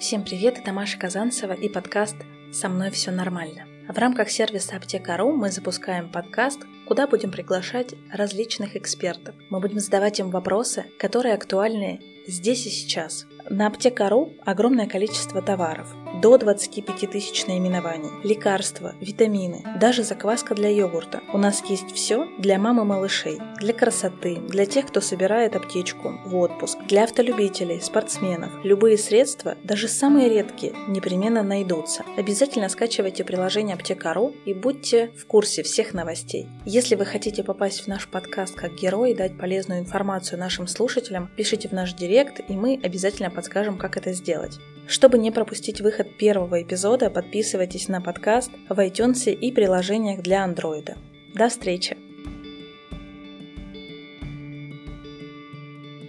Всем привет, это Маша Казанцева и подкаст «Со мной все нормально». В рамках сервиса Аптека.ру мы запускаем подкаст, куда будем приглашать различных экспертов. Мы будем задавать им вопросы, которые актуальны здесь и сейчас. На Аптека.ру огромное количество товаров, до 25 тысяч наименований, лекарства, витамины, даже закваска для йогурта. У нас есть все для мамы малышей, для красоты, для тех, кто собирает аптечку в отпуск, для автолюбителей, спортсменов. Любые средства, даже самые редкие, непременно найдутся. Обязательно скачивайте приложение Аптека.ру и будьте в курсе всех новостей. Если вы хотите попасть в наш подкаст как герой и дать полезную информацию нашим слушателям, пишите в наш директ, и мы обязательно подскажем, как это сделать. Чтобы не пропустить выход первого эпизода, подписывайтесь на подкаст в iTunes и приложениях для Android. До встречи!